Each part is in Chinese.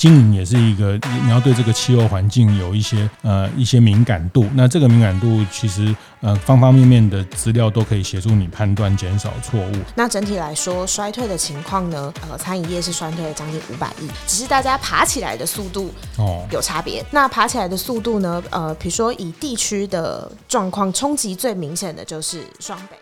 经营也是一个，你要对这个气候环境有一些呃一些敏感度。那这个敏感度其实呃方方面面的资料都可以协助你判断，减少错误。那整体来说，衰退的情况呢，呃，餐饮业是衰退了将近五百亿，只是大家爬起来的速度哦有差别。哦、那爬起来的速度呢，呃，比如说以地区的状况，冲击最明显的就是双北。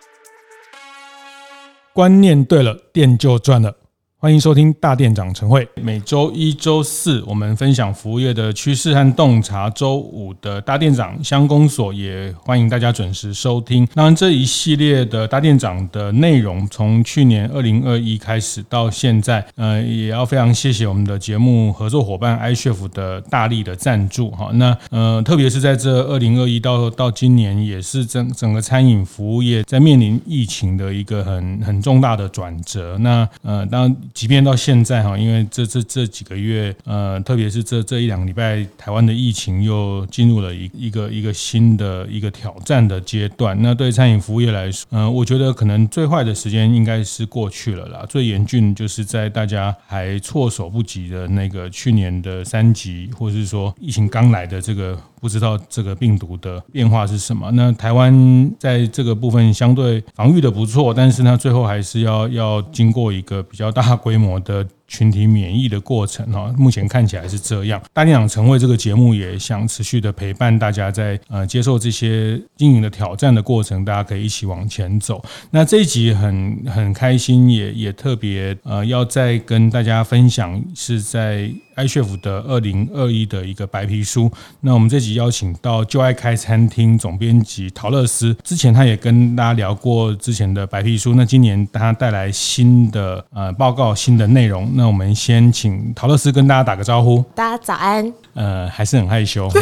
观念对了，店就赚了。欢迎收听大店长晨会。每周一、周四，我们分享服务业的趋势和洞察；周五的大店长相公所也欢迎大家准时收听。当然，这一系列的大店长的内容，从去年二零二一开始到现在，呃，也要非常谢谢我们的节目合作伙伴 iChef 的大力的赞助。哈，那呃，特别是在这二零二一到到今年，也是整整个餐饮服务业在面临疫情的一个很很重大的转折。那呃，当然。即便到现在哈，因为这这这几个月，呃，特别是这这一两个礼拜，台湾的疫情又进入了一一个一个新的一个挑战的阶段。那对餐饮服务业来说，嗯、我觉得可能最坏的时间应该是过去了啦。最严峻就是在大家还措手不及的那个去年的三级，或是说疫情刚来的这个。不知道这个病毒的变化是什么？那台湾在这个部分相对防御的不错，但是呢，最后还是要要经过一个比较大规模的。群体免疫的过程哈，目前看起来是这样。大电影成为这个节目也想持续的陪伴大家，在呃接受这些经营的挑战的过程，大家可以一起往前走。那这一集很很开心，也也特别呃要再跟大家分享，是在 iChef 的二零二一的一个白皮书。那我们这集邀请到就爱开餐厅总编辑陶乐思，之前他也跟大家聊过之前的白皮书，那今年他带来新的呃报告，新的内容。那我们先请陶乐思跟大家打个招呼。大家早安。呃，还是很害羞哈。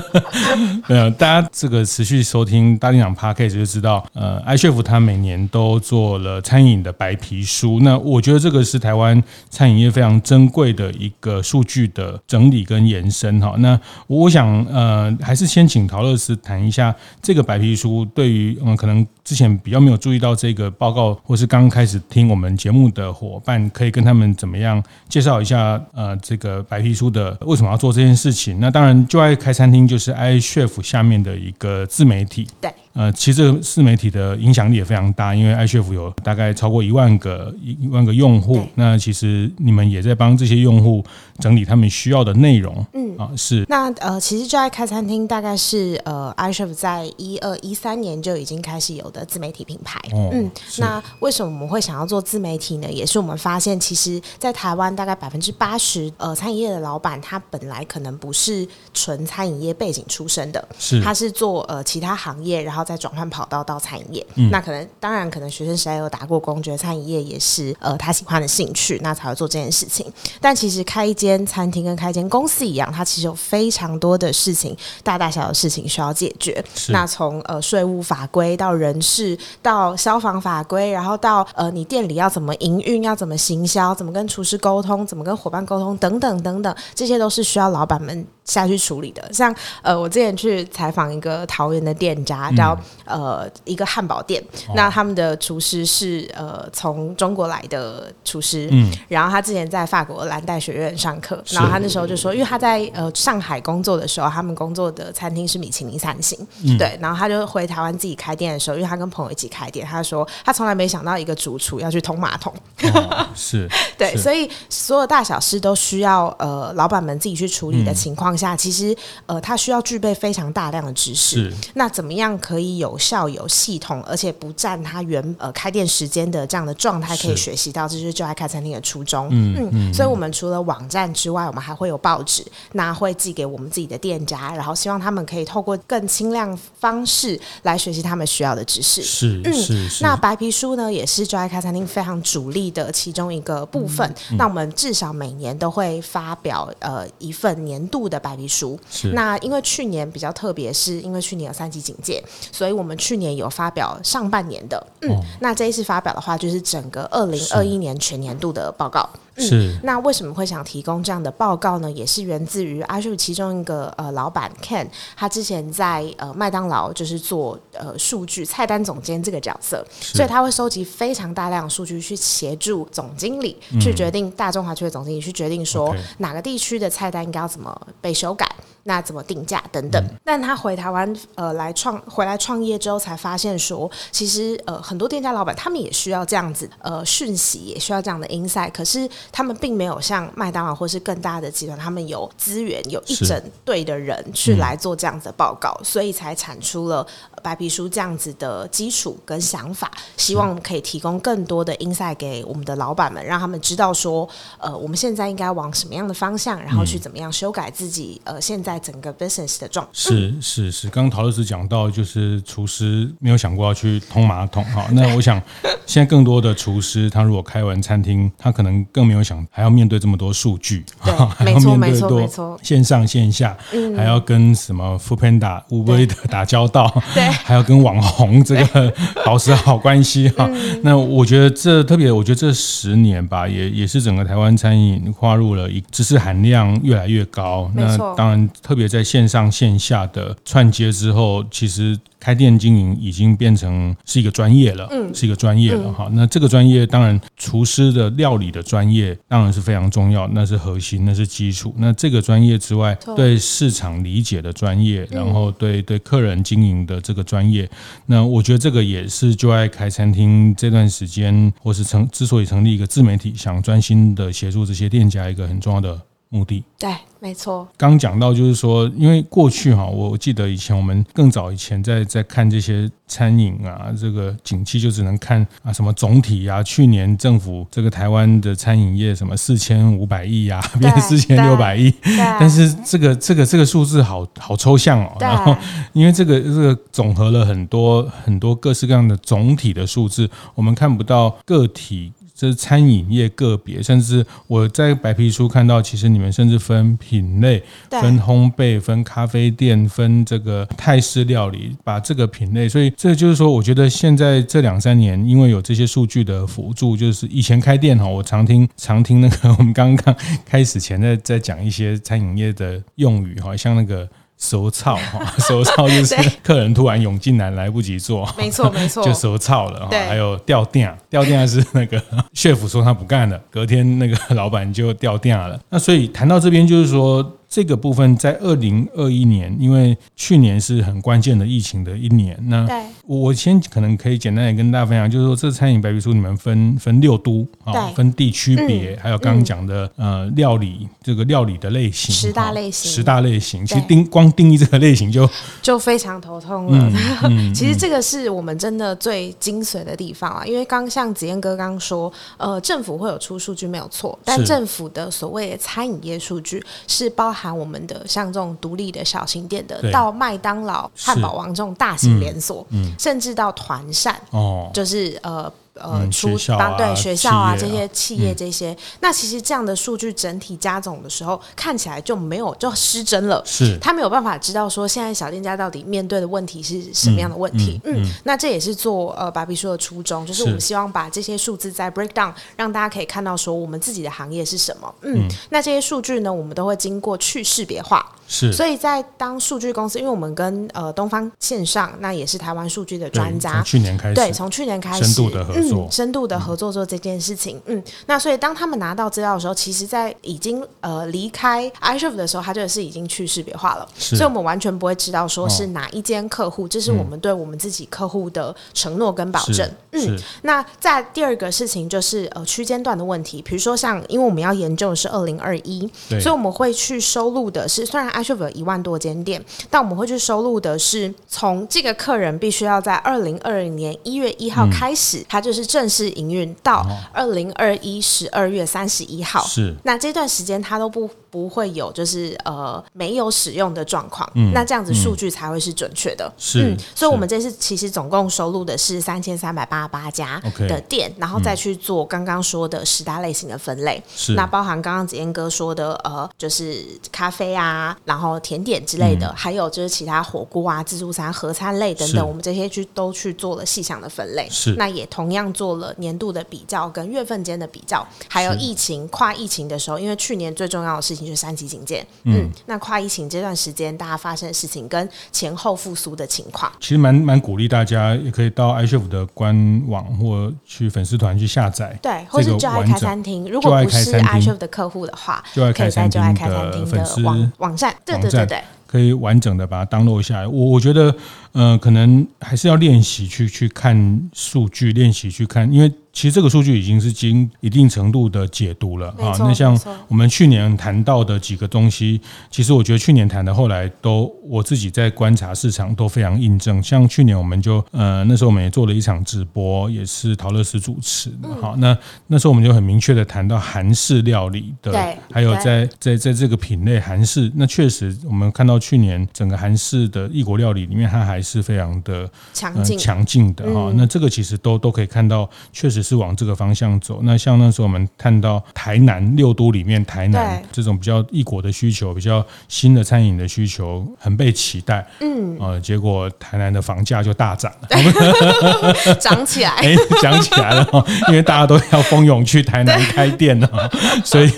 呃，大家这个持续收听大店长 Podcast 就知道，呃，iChef 他每年都做了餐饮的白皮书。那我觉得这个是台湾餐饮业非常珍贵的一个数据的整理跟延伸哈。那我想，呃，还是先请陶乐斯谈一下这个白皮书对于嗯，可能之前比较没有注意到这个报告，或是刚开始听我们节目的伙伴，可以跟他们。怎么样介绍一下？呃，这个白皮书的为什么要做这件事情？那当然，就爱开餐厅就是 iChef 下面的一个自媒体。对。呃，其实这个自媒体的影响力也非常大，因为 iChef 有大概超过一万个一一万个用户。那其实你们也在帮这些用户整理他们需要的内容。嗯啊，是。那呃，其实就爱开餐厅大概是呃 iChef 在一二一三年就已经开始有的自媒体品牌。哦、嗯，那为什么我们会想要做自媒体呢？也是我们发现，其实，在台湾大概百分之八十呃餐饮业的老板，他本来可能不是纯餐饮业背景出身的，是他是做呃其他行业，然后。再转换跑道到餐饮业，嗯、那可能当然可能学生时代有打过工，觉得餐饮业也是呃他喜欢的兴趣，那才会做这件事情。但其实开一间餐厅跟开一间公司一样，它其实有非常多的事情，大大小小的事情需要解决。那从呃税务法规到人事到消防法规，然后到呃你店里要怎么营运，要怎么行销，怎么跟厨师沟通，怎么跟伙伴沟通，等等等等，这些都是需要老板们下去处理的。像呃我之前去采访一个桃园的店家叫。呃，一个汉堡店，哦、那他们的厨师是呃从中国来的厨师，嗯，然后他之前在法国蓝带学院上课，然后他那时候就说，因为他在呃上海工作的时候，他们工作的餐厅是米其林三星，嗯、对，然后他就回台湾自己开店的时候，因为他跟朋友一起开店，他说他从来没想到一个主厨要去通马桶，哦、是，对，是。所以所有大小事都需要呃老板们自己去处理的情况下，嗯、其实呃他需要具备非常大量的知识，是那怎么样可以有效有系统，而且不占他原呃开店时间的这样的状态，可以学习到，这就是就爱开餐厅的初衷。嗯嗯，嗯，所以我们除了网站之外，我们还会有报纸，那会寄给我们自己的店家，然后希望他们可以透过更轻量方式来学习他们需要的知识。是，嗯，是是。那白皮书呢，也是就爱开餐厅非常主力的其中一个部分。嗯嗯、那我们至少每年都会发表呃一份年度的白皮书。那因为去年比较特别，是因为去年有三级警戒，所以我们去年有发表上半年的，嗯，哦、那这一次发表的话，就是整个二零二一年全年度的报告。嗯、是。那为什么会想提供这样的报告呢？也是源自于 iChef 其中一个呃老板 Ken，他之前在呃麦当劳就是做呃数据菜单总监这个角色，所以他会收集非常大量的数据去协助总经理去决定大中华区的总经理去决定说哪个地区的菜单应该要怎么被修改。那怎么定价等等？嗯、但他回台湾呃来创回来创业之后，才发现说，其实呃很多店家老板他们也需要这样子呃讯息，也需要这样的 insight。可是他们并没有像麦当劳或是更大的集团，他们有资源，有一整队的人去来做这样子的报告，嗯、所以才产出了白皮书这样子的基础跟想法。希望可以提供更多的 insight 给我们的老板们，让他们知道说，呃我们现在应该往什么样的方向，然后去怎么样修改自己呃现在。整个 business 的状态是是是，刚刚陶乐斯讲到，就是厨师没有想过要去通马桶哈。那我想，现在更多的厨师，他如果开完餐厅，他可能更没有想还要面对这么多数据，对，没错没错没错，线上线下，还要跟什么 foodpanda、Uber 的打交道，对，还要跟网红这个 保持好关系哈。那我觉得这特别，我觉得这十年吧，也也是整个台湾餐饮跨入了一知识含量越来越高。那当然。特别在线上线下的串接之后，其实开店经营已经变成是一个专业了，嗯，是一个专业了哈。那这个专业当然，厨师的料理的专业当然是非常重要，那是核心，那是基础。那这个专业之外，对市场理解的专业，然后对对客人经营的这个专业，那我觉得这个也是就爱开餐厅这段时间，或是成之所以成立一个自媒体，想专心的协助这些店家一个很重要的目的。对。没错，刚讲到就是说，因为过去哈，我记得以前我们更早以前在在看这些餐饮啊，这个景气就只能看啊什么总体啊，去年政府这个台湾的餐饮业什么四千五百亿呀，变四千六百亿，但是这个这个这个数字好好抽象哦。然后因为这个这个总和了很多很多各式各样的总体的数字，我们看不到个体，这是餐饮业个别，甚至我在白皮书看到，其实你们甚至分。品类分烘焙、分咖啡店、分这个泰式料理，把这个品类，所以这就是说，我觉得现在这两三年，因为有这些数据的辅助，就是以前开店哈，我常听 常听那个我们刚刚开始前在在讲一些餐饮业的用语哈，像那个。熟操哈，熟操就是客人突然涌进来，来不及做，没 错没错，就熟操了哈。还有掉电，掉电是那个 chef 说他不干了，隔天那个老板就掉电了。那所以谈到这边，就是说。这个部分在二零二一年，因为去年是很关键的疫情的一年，那我先可能可以简单的跟大家分享，就是说这餐饮白皮书你们分分六都啊，分地区别，还有刚刚讲的呃料理这个料理的类型，十大类型，十大类型，其实定光定义这个类型就 就非常头痛了。其实这个是我们真的最精髓的地方啊，因为刚像子燕哥刚说，呃，政府会有出数据没有错，但政府的所谓的餐饮业数据是包含。谈我们的像这种独立的小型店的，到麦当劳、汉堡王这种大型连锁，甚至到团扇，哦，就是呃。呃，出当对学校啊这些企业这些，那其实这样的数据整体加总的时候，看起来就没有就失真了。是，他没有办法知道说现在小店家到底面对的问题是什么样的问题。嗯，那这也是做呃芭比说的初衷，就是我们希望把这些数字再 break down，让大家可以看到说我们自己的行业是什么。嗯，那这些数据呢，我们都会经过去识别化。是，所以在当数据公司，因为我们跟呃东方线上，那也是台湾数据的专家，从去年开始，对，从去年开始，深度的合作，嗯，深度的合作做这件事情，嗯，那所以当他们拿到资料的时候，其实在已经呃离开 i s h e f 的时候，它就是已经去识别化了，所以我们完全不会知道说是哪一间客户，这是我们对我们自己客户的承诺跟保证，嗯，那在第二个事情就是呃区间段的问题，比如说像因为我们要研究的是二零二一，所以我们会去收录的是虽然。有一万多间店，但我们会去收录的是从这个客人必须要在二零二零年一月一号开始，嗯、他就是正式营运到二零二一十二月三十一号。是，那这段时间他都不不会有就是呃没有使用的状况，嗯，那这样子数据才会是准确的。是、嗯，所以我们这次其实总共收录的是三千三百八十八家的店，然后再去做刚刚说的十大类型的分类。是，那包含刚刚子嫣哥说的呃，就是咖啡啊，然后甜点之类的，嗯、还有就是其他火锅啊、自助餐、合餐类等等，我们这些去都去做了细项的分类。是，那也同样做了年度的比较跟月份间的比较，还有疫情跨疫情的时候，因为去年最重要的事情就是三级警戒，嗯，嗯，那跨疫情这段时间大家发生的事情跟前后复苏的情况，其实蛮蛮鼓励大家也可以到 i s h e f 的官网或去粉丝团去下载，对，或是就爱开餐厅，如果不是 i s h e f 的客户的话，就爱开餐厅的粉丝网网站，对对对对。可以完整的把它 download 下来。我我觉得，呃，可能还是要练习去去看数据，练习去看，因为。其实这个数据已经是经一定程度的解读了啊。那像我们去年谈到的几个东西，其实我觉得去年谈的后来都我自己在观察市场都非常印证。像去年我们就呃那时候我们也做了一场直播，也是陶乐斯主持的。好，那那时候我们就很明确的谈到韩式料理的，还有在在在这个品类韩式，那确实我们看到去年整个韩式的异国料理里面，它还是非常的强劲强劲的哈。那这个其实都都可以看到，确实。是往这个方向走。那像那时候我们看到台南六都里面，台南这种比较异国的需求，比较新的餐饮的需求，很被期待。嗯，呃，结果台南的房价就大涨了，涨起来，哎，涨起来了，因为大家都要蜂拥去台南开店了，所以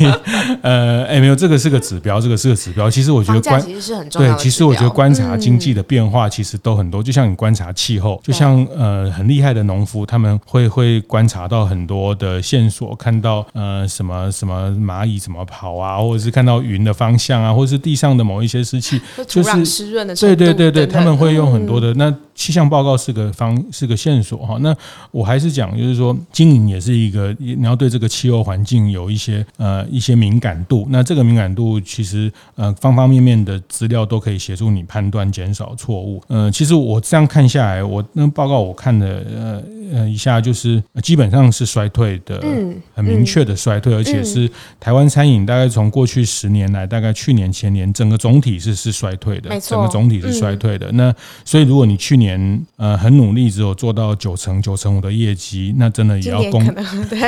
呃，哎，没有，这个是个指标，这个是个指标。其实我觉得关其实是很重要的。对，其实我觉得观察经济的变化，其实都很多。就像你观察气候，就像呃很厉害的农夫，他们会会观察。到很多的线索，看到呃什么什么蚂蚁怎么跑啊，或者是看到云的方向啊，或者是地上的某一些湿气，就是湿润的对对对对，他们会用很多的那气象报告是个方是个线索哈。那我还是讲，就是说经营也是一个你要对这个气候环境有一些呃一些敏感度。那这个敏感度其实呃方方面面的资料都可以协助你判断，减少错误。呃，其实我这样看下来，我那报告我看的呃呃一下就是基本。上是衰退的，嗯很明确的衰退，而且是台湾餐饮大概从过去十年来，大概去年前年，整个总体是是衰退的，整个总体是衰退的。那所以如果你去年呃很努力，只有做到九成九成五的业绩，那真的也要恭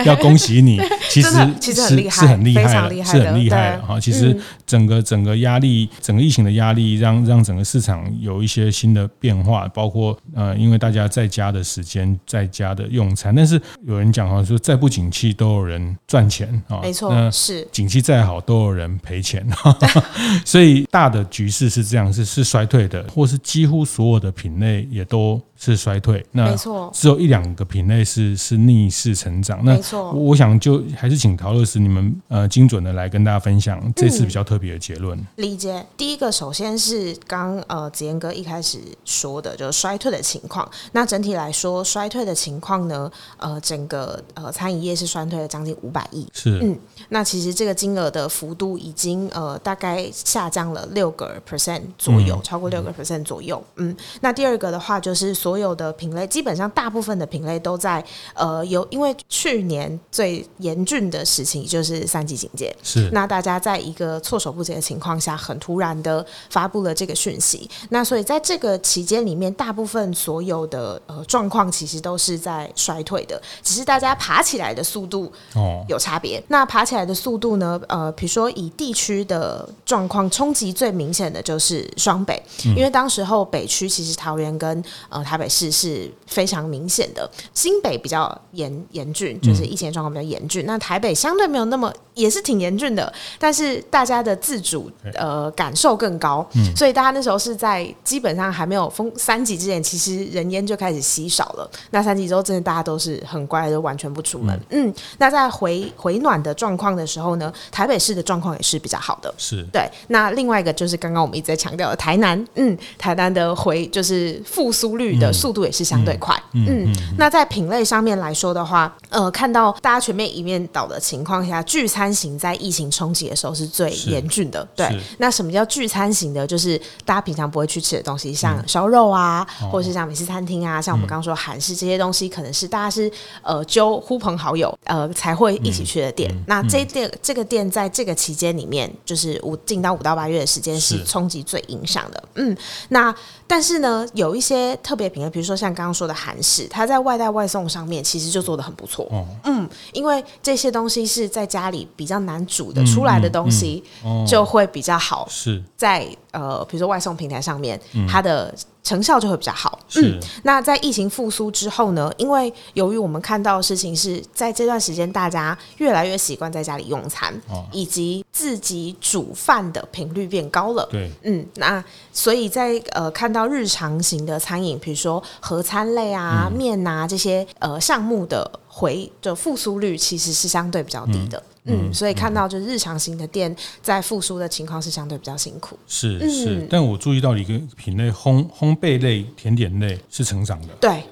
要恭喜你，其实其实是是很厉害的，是很厉害的哈。其实整个整个压力，整个疫情的压力，让让整个市场有一些新的变化，包括呃，因为大家在家的时间，在家的用餐，但是有。有人讲哈，说再不景气都有人赚钱啊，没错，是景气再好都有人赔钱，所以大的局势是这样，是是衰退的，或是几乎所有的品类也都。是衰退，那没错，只有一两个品类是是逆势成长。那没错，我想就还是请陶乐斯你们呃精准的来跟大家分享这次比较特别的结论。理解，第一个首先是刚呃子嫣哥一开始说的，就是衰退的情况。那整体来说，衰退的情况呢，呃，整个呃餐饮业是衰退了将近五百亿。是，嗯，那其实这个金额的幅度已经呃大概下降了六个 percent 左右，嗯、超过六个 percent 左右。嗯，那第二个的话就是所所有的品类，基本上大部分的品类都在呃有，因为去年最严峻的事情就是三级警戒，是那大家在一个措手不及的情况下，很突然的发布了这个讯息，那所以在这个期间里面，大部分所有的呃状况其实都是在衰退的，只是大家爬起来的速度哦有差别。哦、那爬起来的速度呢？呃，比如说以地区的状况冲击最明显的就是双北，嗯、因为当时候北区其实桃园跟呃台北。市是非常明显的，新北比较严严峻，就是疫情状况比较严峻。嗯、那台北相对没有那么，也是挺严峻的，但是大家的自主呃感受更高，嗯、所以大家那时候是在基本上还没有封三级之前，其实人烟就开始稀少了。那三级之后，真的大家都是很乖，都完全不出门。嗯，嗯，那在回回暖的状况的时候呢，台北市的状况也是比较好的。是对。那另外一个就是刚刚我们一直在强调的台南，嗯，台南的回就是复苏率的。速度也是相对快，嗯，嗯，那在品类上面来说的话，呃，看到大家全面一面倒的情况下，聚餐餐型在疫情冲击的时候是最严峻的。对，那什么叫聚餐型的？就是大家平常不会去吃的东西，像烧肉啊，嗯、或者是像美式餐厅啊，像我们刚刚说韩式这些东西，可能是大家是呃揪呼朋好友呃才会一起去的店。嗯、那这店、嗯、这个店在这个期间里面，就是五进到五到八月的时间是冲击最影响的。嗯，那但是呢，有一些特别品类，比如说像刚刚说的韩式，它在外带外送上面其实就做的很不错。哦、嗯，因为这些东西是在家里比较难煮的出来的东西，就会比较好。是在呃，比如说外送平台上面，它的。成效就会比较好。嗯，那在疫情复苏之后呢？因为由于我们看到的事情是在这段时间，大家越来越习惯在家里用餐，哦、以及自己煮饭的频率变高了。对，嗯，那所以在呃看到日常型的餐饮，比如说合餐类啊、嗯、面啊这些呃项目的回的复苏率，其实是相对比较低的。嗯嗯，所以看到就是日常型的店在复苏的情况是相对比较辛苦。是是，嗯、但我注意到一个品类，烘烘焙类、甜点类是成长的。对。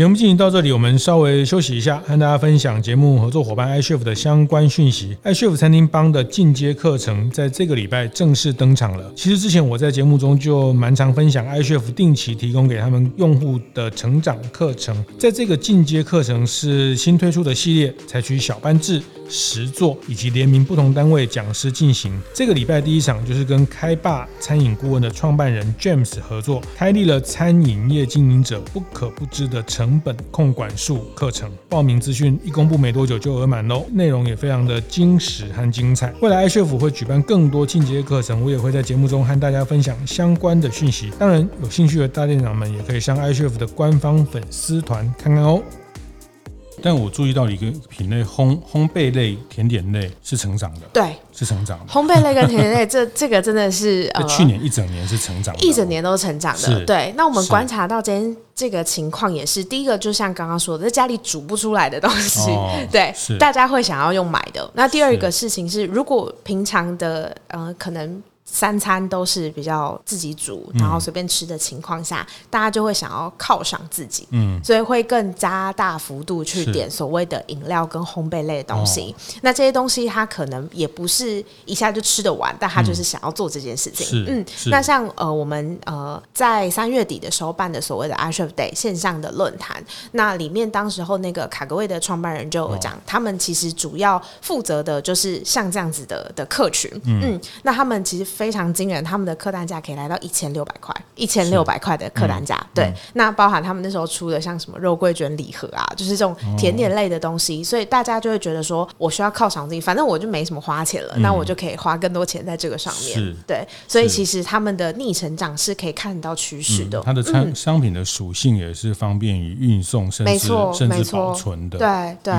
节目进行到这里，我们稍微休息一下，和大家分享节目合作伙伴 iCHEF 的相关讯息。iCHEF 餐厅帮的进阶课程在这个礼拜正式登场了。其实之前我在节目中就蛮常分享 iCHEF 定期提供给他们用户的成长课程。在这个进阶课程是新推出的系列，采取小班制、实作以及联名不同单位讲师进行。这个礼拜第一场就是跟开霸餐饮顾问的创办人 James 合作，开立了餐饮业经营者不可不知的成本控管术课程，报名资讯一公布没多久就额满喽，内容也非常的精实和精彩。未来爱学府会举办更多进阶课程，我也会在节目中和大家分享相关的讯息。当然，有兴趣的大店长们也可以上爱学府的官方粉丝团看看哦。但我注意到一个品类，烘烘焙类、甜点类是成长的，对，是成长的。烘焙类跟甜点类，这 这个真的是呃，去年一整年是成长的，一整年都成长的。对，那我们观察到今天这个情况也是，第一个就像刚刚说的，在家里煮不出来的东西，哦、对，是大家会想要用买的。那第二个事情是，如果平常的呃可能。三餐都是比较自己煮，然后随便吃的情况下，嗯、大家就会想要犒赏自己，嗯，所以会更加大幅度去点所谓的饮料跟烘焙类的东西。哦、那这些东西它可能也不是一下就吃得完，但他就是想要做这件事情。嗯，那像呃我们呃在三月底的时候办的所谓的 i s h e f Day 线上的论坛，那里面当时候那个卡格味的创办人就有讲，哦、他们其实主要负责的就是像这样子的的客群，嗯，嗯，那他们其实。非常惊人，他们的客单价可以来到一千六百块，一千六百块的客单价。嗯、对，嗯、那包含他们那时候出的像什么肉桂卷礼盒啊，就是这种甜点类的东西，哦、所以大家就会觉得说，我需要犒赏自己，反正我就没什么花钱了，嗯、那我就可以花更多钱在这个上面。是对，所以其实他们的逆成长是可以看到趋势的。它的商商品的属性也是方便于运送，甚至甚至保存的。对对，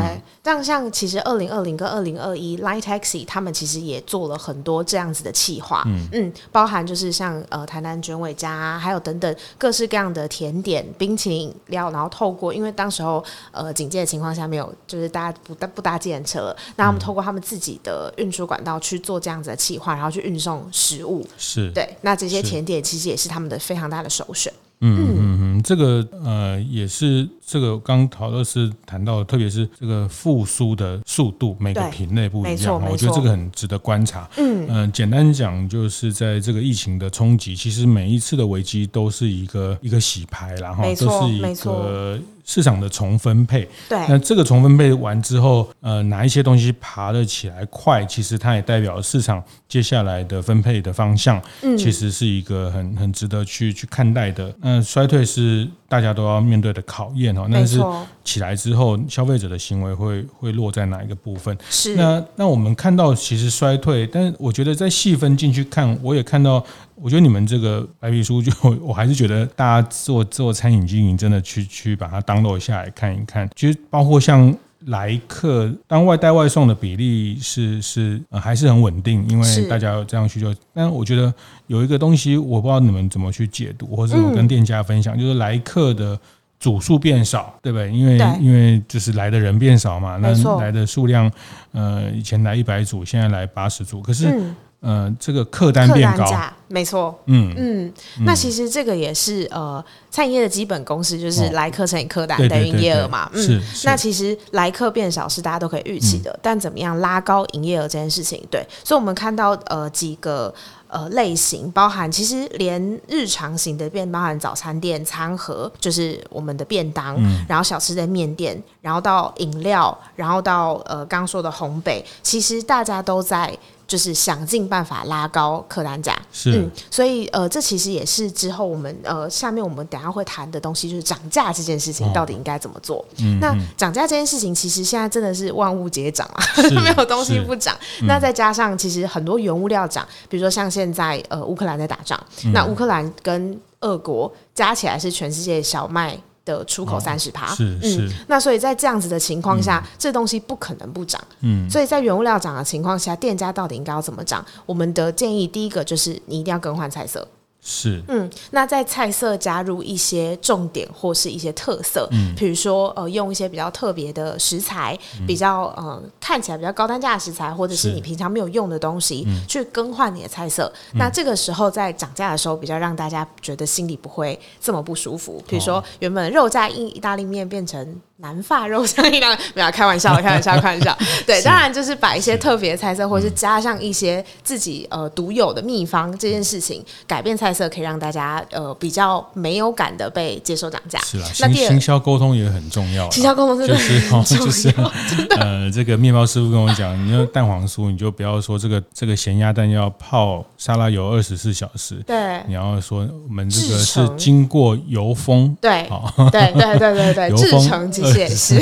这样、嗯、像其实二零二零跟二零二一 Line Taxi 他们其实也做了很多这样子的企划。嗯。嗯，包含就是像呃台南卷尾家、啊，还有等等各式各样的甜点、冰淇淋饮料，然后透过因为当时候呃警戒的情况下没有，就是大家不搭不搭计程车，那他们透过他们自己的运输管道去做这样子的企划，然后去运送食物，是。对，那这些甜点其实也是他们的非常大的首选。嗯嗯嗯，这个呃也是这个刚陶乐是谈到的，特别是这个复苏的速度，每个品类不一样，我觉得这个很值得观察。嗯嗯、简单讲就是在这个疫情的冲击，其实每一次的危机都是一个一个洗牌，然后都是一个。市场的重分配，对，那这个重分配完之后，呃，哪一些东西爬得起来快，其实它也代表市场接下来的分配的方向，嗯，其实是一个很很值得去去看待的。那衰退是大家都要面对的考验哦，那是起来之后消费者的行为会会落在哪一个部分？是那那我们看到其实衰退，但是我觉得在细分进去看，我也看到。我觉得你们这个白皮书，就 我还是觉得大家做做餐饮经营，真的去去把它 download 下来看一看。其实包括像来客当外带外送的比例是是呃还是很稳定，因为大家有这样需求。但我觉得有一个东西，我不知道你们怎么去解读，或者怎么跟店家分享，就是来客的组数变少，对不对？因为因为就是来的人变少嘛，那来的数量呃以前来一百组，现在来八十组，可是。呃，这个客单变高，没错，嗯。嗯，那其实这个也是呃，餐饮业的基本公式，就是来客乘以客单等于营业额嘛，嗯，那其实来客变少是大家都可以预期的，但怎么样拉高营业额这件事情，对，所以我们看到呃几个。呃，类型包含其实连日常型的便包含早餐店餐盒，就是我们的便当，嗯、然后小吃的面店，然后到饮料，然后到呃刚刚说的烘焙，其实大家都在。就是想尽办法拉高客单价，是，嗯，所以呃，这其实也是之后我们呃，下面我们等下会谈的东西，就是涨价这件事情到底应该怎么做。哦嗯、那涨价这件事情，其实现在真的是万物皆涨啊，是 没有东西不涨。嗯、那再加上其实很多原物料涨，比如说像现在呃乌克兰在打仗，嗯、那乌克兰跟俄国加起来是全世界小麦。的出口三十趴，是是、嗯，那所以在这样子的情况下，嗯、这东西不可能不涨，嗯，所以在原物料涨的情况下，店家到底应该要怎么涨？我们的建议第一个就是你一定要更换菜色。是，嗯，那在菜色加入一些重点或是一些特色，嗯，比如说呃，用一些比较特别的食材，嗯、比较呃看起来比较高单价的食材，或者是你平常没有用的东西，嗯、去更换你的菜色。嗯、那这个时候在涨价的时候，比较让大家觉得心里不会这么不舒服。比如说原本肉酱意意大利面变成。南法肉香一样，没有开玩笑，开玩笑，开玩笑。对，当然就是把一些特别的菜色，或者是加上一些自己呃独有的秘方，这件事情改变菜色，可以让大家呃比较没有感的被接受涨价。是啊，那行销沟通也很重要。行销沟通真的就是 就是呃，这个面包师傅跟我讲，你要蛋黄酥，你就不要说这个这个咸鸭蛋要泡沙拉油二十四小时。对，你要说我们这个是经过油封。对，对对对对对，制成。也是，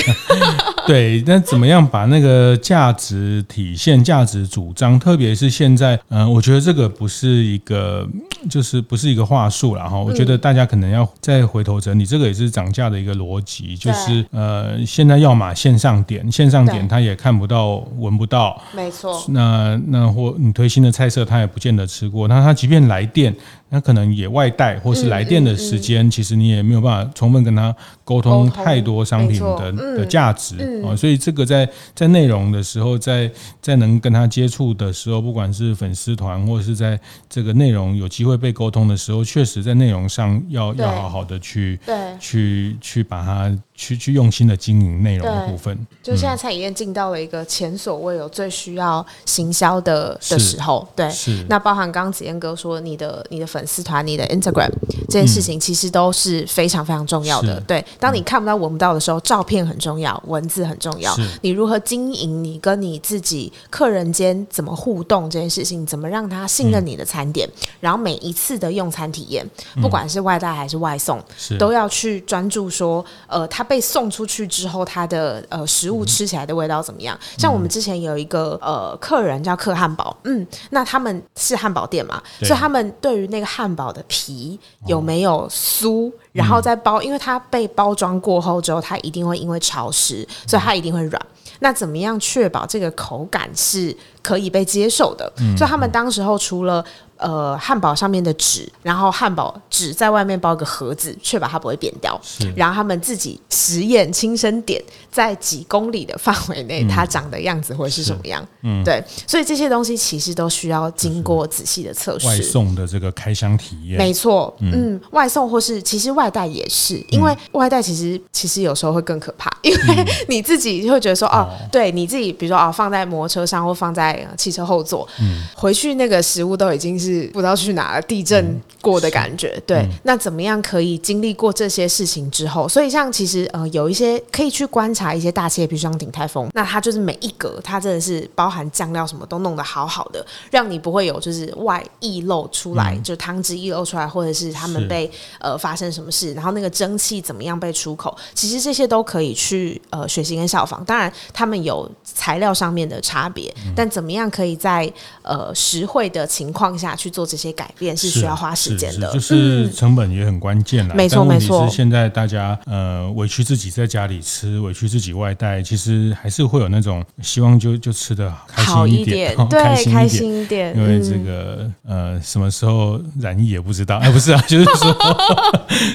对，那怎么样把那个价值体现、价值主张？特别是现在，嗯、呃，我觉得这个不是一个，就是不是一个话术了哈。我觉得大家可能要再回头整理，这个也是涨价的一个逻辑，就是呃，现在要么线上点，线上点他也看不到、闻不到，没错。那那或你推新的菜色，他也不见得吃过。那他即便来电。那可能也外带，或是来电的时间，嗯嗯嗯、其实你也没有办法充分跟他沟通太多商品的的价值啊、所以这个在在内容的时候，在在能跟他接触的时候，不管是粉丝团或者是在这个内容有机会被沟通的时候，确实在内容上要要好好的去对。去去把它。去去用心的经营内容的部分，就现在餐饮业进到了一个前所未有最需要行销的的时候，对，是。那包含刚刚子燕哥说你的你的粉丝团、你的 Instagram 这件事情，其实都是非常非常重要的。对，当你看不到、闻不到的时候，照片很重要，文字很重要。你如何经营你跟你自己客人间怎么互动这件事情，怎么让他信任你的餐点，然后每一次的用餐体验，不管是外带还是外送，都要去专注说，呃，他。被送出去之后，他的呃食物吃起来的味道怎么样？嗯、像我们之前有一个呃客人叫客汉堡，嗯，那他们是汉堡店嘛，所以他们对于那个汉堡的皮有没有酥，哦、然后再包，因为它被包装过后之后，它一定会因为潮湿，所以它一定会软。嗯、那怎么样确保这个口感是可以被接受的？嗯、所以他们当时候除了呃，汉堡上面的纸，然后汉堡纸在外面包个盒子，确保它不会扁掉。是然后他们自己实验，亲身点，在几公里的范围内，它长的样子会是什么样？嗯，对。所以这些东西其实都需要经过仔细的测试。外送的这个开箱体验，没错。嗯，嗯，外送或是其实外带也是，因为外带其实其实有时候会更可怕，因为你自己会觉得说，哦，对你自己，比如说哦，放在摩托车上或放在汽车后座，嗯，回去那个食物都已经是。是不知道去哪了，地震过的感觉。嗯、对，嗯、那怎么样可以经历过这些事情之后？所以像其实呃，有一些可以去观察一些大企业，比如像鼎泰丰，那它就是每一格，它真的是包含酱料什么都弄得好好的，让你不会有就是外溢漏出来，嗯、就汤汁溢漏出来，或者是他们被呃发生什么事，然后那个蒸汽怎么样被出口？其实这些都可以去呃学习跟效仿。当然，他们有材料上面的差别，嗯、但怎么样可以在呃实惠的情况下。去做这些改变是需要花时间的，就是成本也很关键了。没错，没错。现在大家呃委屈自己在家里吃，委屈自己外带，其实还是会有那种希望就就吃的开心一点，对，开心一点。因为这个呃什么时候染疫也不知道，哎，不是啊，就是说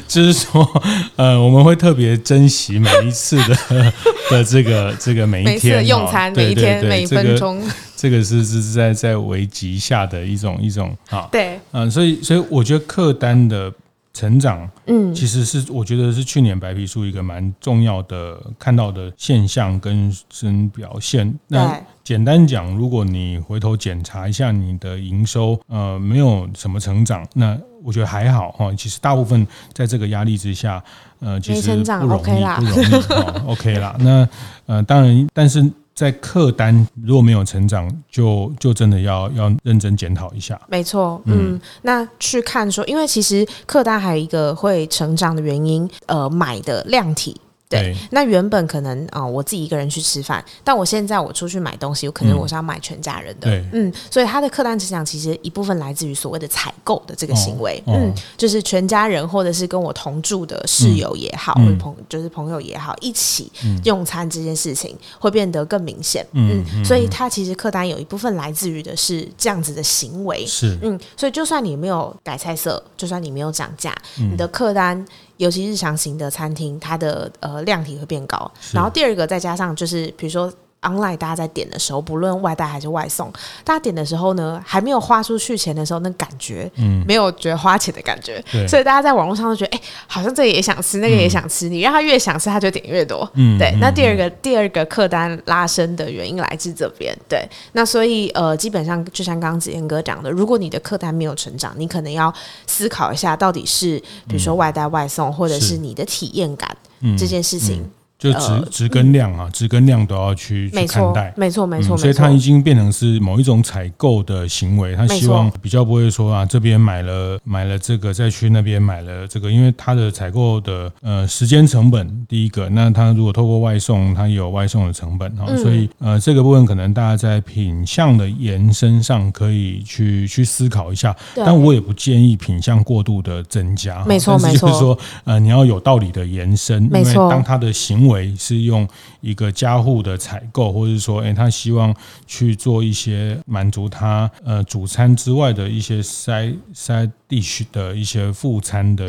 就是说呃我们会特别珍惜每一次的 的这个这个每一天用餐，每一天每一分钟。这个是是在在危急下的一种一种啊，对，嗯，所以所以我觉得客单的成长，嗯，其实是我觉得是去年白皮书一个蛮重要的看到的现象跟真表现。那简单讲，如果你回头检查一下你的营收，呃，没有什么成长，那我觉得还好哈。其实大部分在这个压力之下，呃，其实不容易，不容易，哦，OK 啦。那呃，当然，但是。在客单如果没有成长，就就真的要要认真检讨一下。没错，嗯，那去看说，因为其实客单还有一个会成长的原因，呃，买的量体。对，那原本可能啊、呃，我自己一个人去吃饭，但我现在我出去买东西，有可能我是要买全家人的，嗯，嗯，所以他的客单成长其实一部分来自于所谓的采购的这个行为，嗯，就是全家人或者是跟我同住的室友也好，嗯、或者朋就是朋友也好，一起用餐这件事情会变得更明显，嗯，嗯，所以他其实客单有一部分来自于的是这样子的行为，是，嗯，所以就算你没有改菜色，就算你没有涨价，你的客单。尤其日常型的餐厅，它的呃量体会变高。然后第二个再加上就是，比如说。Online 大家在点的时候，不论外带还是外送，大家点的时候呢，还没有花出去钱的时候，那感觉，嗯，没有觉得花钱的感觉，所以大家在网络上都觉得，哎、欸，好像这个也想吃，那个也想吃，嗯、你让他越想吃，他就点越多，嗯，对。那第二个、嗯、第二个客单拉升的原因来自这边，对。那所以呃，基本上就像刚刚子燕哥讲的，如果你的客单没有成长，你可能要思考一下，到底是比如说外带外送，嗯、或者是你的体验感、嗯、这件事情。嗯就质质跟量啊，质跟量都要去去看待，没错没错，所以它已经变成是某一种采购的行为。他希望比较不会说啊，这边买了买了这个，再去那边买了这个，因为它的采购的呃时间成本，第一个，那它如果透过外送，它也有外送的成本啊，所以呃这个部分可能大家在品相的延伸上可以去去思考一下，但我也不建议品相过度的增加，没错没错，就是说呃你要有道理的延伸，因为当它的行为。是用一个家户的采购，或者说，哎、他希望去做一些满足他呃主餐之外的一些塞塞 side dish 的一些副餐的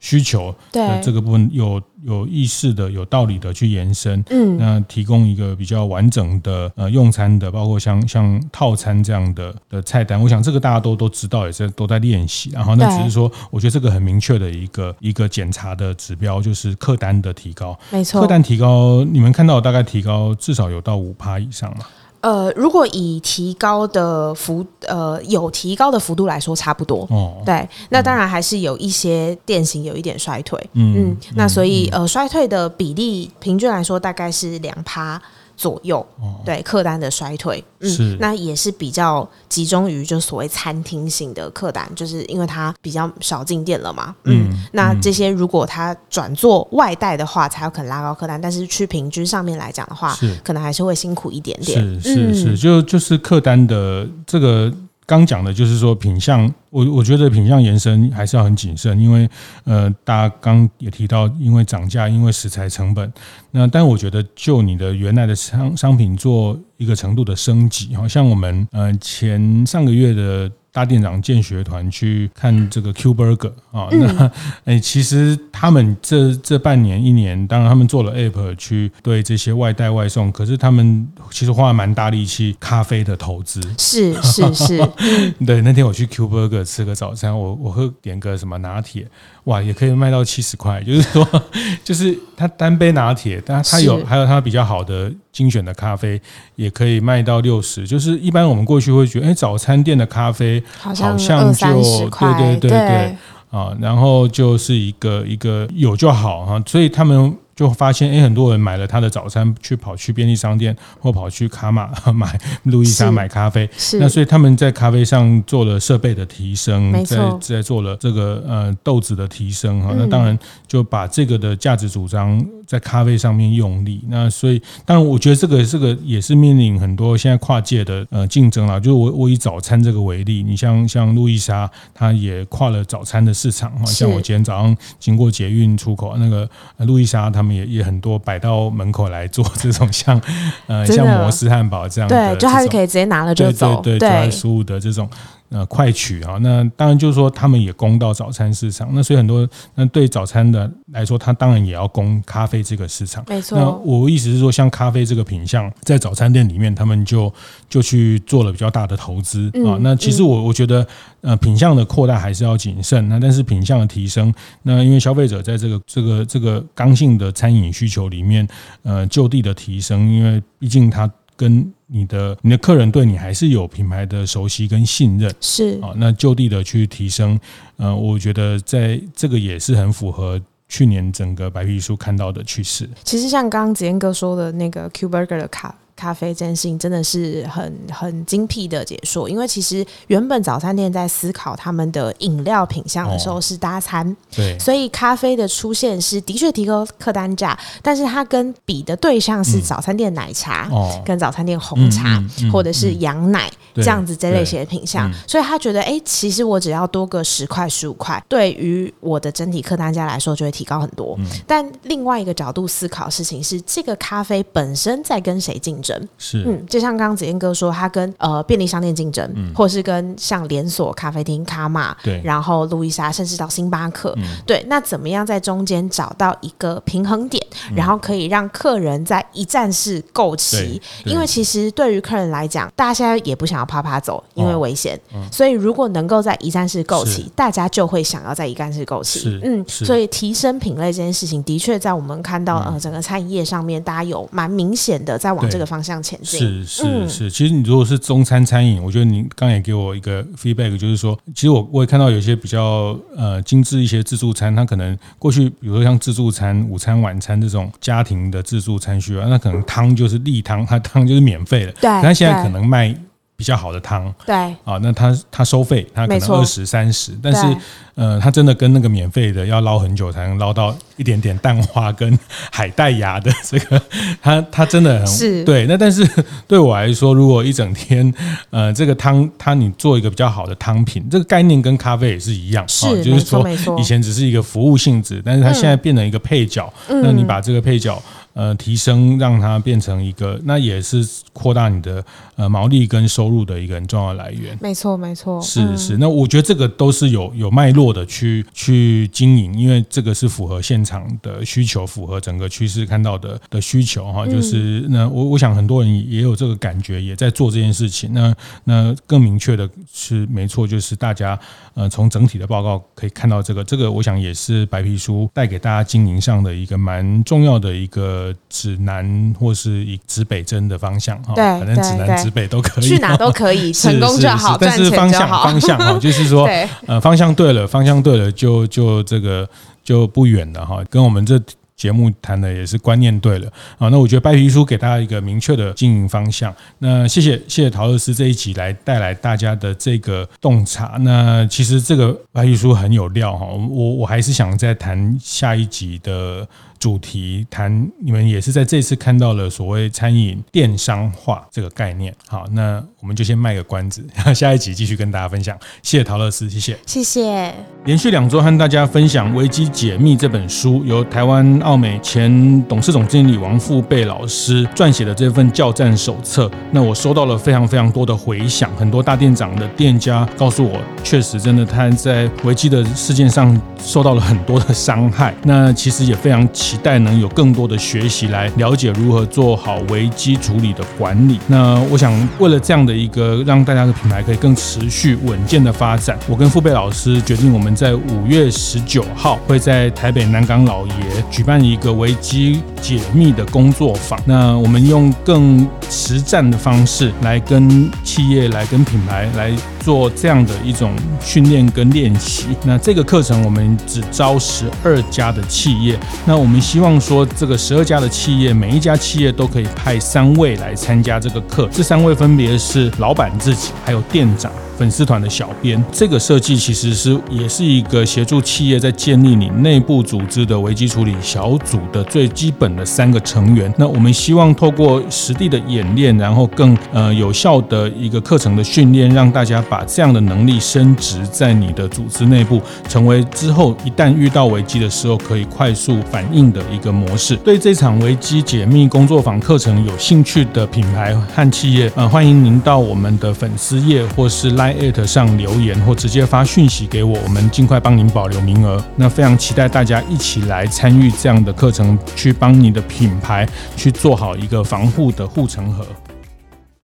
需求，对。这个部分有有意识的、有道理的去延伸，嗯，那提供一个比较完整的呃用餐的，包括像像套餐这样的的菜单，我想这个大家都都知道，也是都在练习，然后那只是说，我觉得这个很明确的一个一个检查的指标，就是客单的提高，没错，客单提高，你们看到大概提高至少有到五趴以上嘛？呃，如果以提高的幅呃有提高的幅度来说，差不多。哦，对，那当然还是有一些电型有一点衰退。嗯嗯，那所以呃衰退的比例平均来说大概是两趴。左右，对客单的衰退，嗯，那也是比较集中于就所谓餐厅型的客单，就是因为它比较少进店了嘛，嗯，嗯那这些如果它转做外带的话，才有可能拉高客单，但是去平均上面来讲的话，是。可能还是会辛苦一点点，是是是，就就是客单的这个。刚讲的就是说品相，我我觉得品相延伸还是要很谨慎，因为呃，大家刚也提到，因为涨价，因为食材成本，那但我觉得就你的原来的商商品做一个程度的升级，好像我们呃前上个月的。大店长建学团去看这个 Q Burger 啊，那 哎，其实他们这这半年一年，当然他们做了 App 去对这些外带外送，可是他们其实花了蛮大力气咖啡的投资，是是是，对。那天我去 Q Burger 吃个早餐，我我喝点个什么拿铁，哇，也可以卖到七十块，就是说，就是它单杯拿铁，但它有还有它比较好的。精选的咖啡也可以卖到六十，就是一般我们过去会觉得，哎、欸，早餐店的咖啡好像就对对对对啊，然后就是一个一个有就好哈，所以他们。就发现，哎，很多人买了他的早餐，去跑去便利商店或跑去卡玛 买路易莎买咖啡。是，那所以他们在咖啡上做了设备的提升，在在做了这个呃豆子的提升哈。那当然就把这个的价值主张在咖啡上面用力。那所以当然我觉得这个这个也是面临很多现在跨界的呃竞争啦。就是我我以早餐这个为例，你像像路易莎，它也跨了早餐的市场哈。像我今天早上经过捷运出口那个路易莎，他们。也也很多摆到门口来做这种像呃像摩斯汉堡这样的，对，就还是可以直接拿了就走，对对对，就来服务的这种。呃快取啊。那当然就是说他们也攻到早餐市场，那所以很多那对早餐的来说，他当然也要攻咖啡这个市场。没错。那我意思是说，像咖啡这个品相，在早餐店里面，他们就就去做了比较大的投资啊。嗯、那其实我我觉得，呃，品相的扩大还是要谨慎。那但是品相的提升，那因为消费者在这个这个这个刚性的餐饮需求里面，呃，就地的提升，因为毕竟他。跟你的你的客人对你还是有品牌的熟悉跟信任，是啊，那就地的去提升，呃，我觉得在这个也是很符合去年整个白皮书看到的趋势。其实像刚刚子燕哥说的那个 Q Burger 的卡。咖啡这件事情真的是很很精辟的解说，因为其实原本早餐店在思考他们的饮料品相的时候是搭餐，对，所以咖啡的出现是的确提高客单价，但是它跟比的对象是早餐店奶茶，跟早餐店红茶或者是羊奶这样子这类型的品项，所以他觉得哎，其实我只要多个十块十五块，对于我的整体客单价来说就会提高很多。但另外一个角度思考的事情是，这个咖啡本身在跟谁竞争？是，嗯，就像刚刚子燕哥说，他跟呃便利商店竞争，嗯，或是跟像连锁咖啡厅卡玛，对，然后路易莎，甚至到星巴克，嗯、对，那怎么样在中间找到一个平衡点，嗯、然后可以让客人在一站式购齐？因为其实对于客人来讲，大家现在也不想要趴趴走，因为危险，哦嗯、所以如果能够在一站式购齐，大家就会想要在一站式购齐，嗯，所以提升品类这件事情，的确在我们看到、嗯、呃整个餐饮业上面，大家有蛮明显的在往这个方向。前进。是是是，其实你如果是中餐餐饮，我觉得你刚也给我一个 feedback，就是说，其实我我也看到有些比较呃精致一些自助餐，它可能过去比如说像自助餐、午餐、晚餐这种家庭的自助餐需要，那可能汤就是例汤，它汤就是免费的，对，但现在可能卖比较好的汤，对，啊，那他他收费，他可能二十三十，但是。呃，他真的跟那个免费的要捞很久才能捞到一点点蛋花跟海带芽的 这个，他他真的很是对。那但是对我来说，如果一整天，呃，这个汤它你做一个比较好的汤品，这个概念跟咖啡也是一样，是、哦、就是说以前只是一个服务性质，但是它现在变成一个配角。嗯、那你把这个配角呃提升，让它变成一个，那也是扩大你的呃毛利跟收入的一个很重要的来源。没错，没错，是是。那我觉得这个都是有有脉络。的去去经营，因为这个是符合现场的需求，符合整个趋势看到的的需求哈。就是那我我想很多人也有这个感觉，也在做这件事情。那那更明确的是，没错，就是大家呃从整体的报告可以看到这个，这个我想也是白皮书带给大家经营上的一个蛮重要的一个指南，或是以指北针的方向哈。对，反正指南指北都可以，去哪都可以，成功就好，但是方向方向哈，就是说呃方向对了。方向对了，就就这个就不远了哈，跟我们这节目谈的也是观念对了啊。那我觉得白皮书给大家一个明确的经营方向。那谢谢谢谢陶乐斯这一集来带来大家的这个洞察。那其实这个白皮书很有料哈，我我还是想再谈下一集的。主题谈，你们也是在这次看到了所谓餐饮电商化这个概念。好，那我们就先卖个关子，下一集继续跟大家分享。谢谢陶乐斯，谢谢，谢谢。连续两周和大家分享《危机解密》这本书，由台湾奥美前董事总经理王富贝老师撰写的这份教战手册。那我收到了非常非常多的回响，很多大店长的店家告诉我，确实真的他在危机的事件上受到了很多的伤害。那其实也非常。期待能有更多的学习来了解如何做好危机处理的管理。那我想，为了这样的一个让大家的品牌可以更持续稳健的发展，我跟富贝老师决定，我们在五月十九号会在台北南港老爷举办一个危机解密的工作坊。那我们用更实战的方式来跟企业、来跟品牌来做这样的一种训练跟练习。那这个课程我们只招十二家的企业。那我们。希望说，这个十二家的企业，每一家企业都可以派三位来参加这个课。这三位分别是老板自己，还有店长。粉丝团的小编，这个设计其实是也是一个协助企业在建立你内部组织的危机处理小组的最基本的三个成员。那我们希望透过实地的演练，然后更呃有效的一个课程的训练，让大家把这样的能力升值在你的组织内部，成为之后一旦遇到危机的时候可以快速反应的一个模式。对这场危机解密工作坊课程有兴趣的品牌和企业，呃，欢迎您到我们的粉丝页或是 Line 在艾特上留言或直接发讯息给我，我们尽快帮您保留名额。那非常期待大家一起来参与这样的课程，去帮你的品牌去做好一个防护的护城河。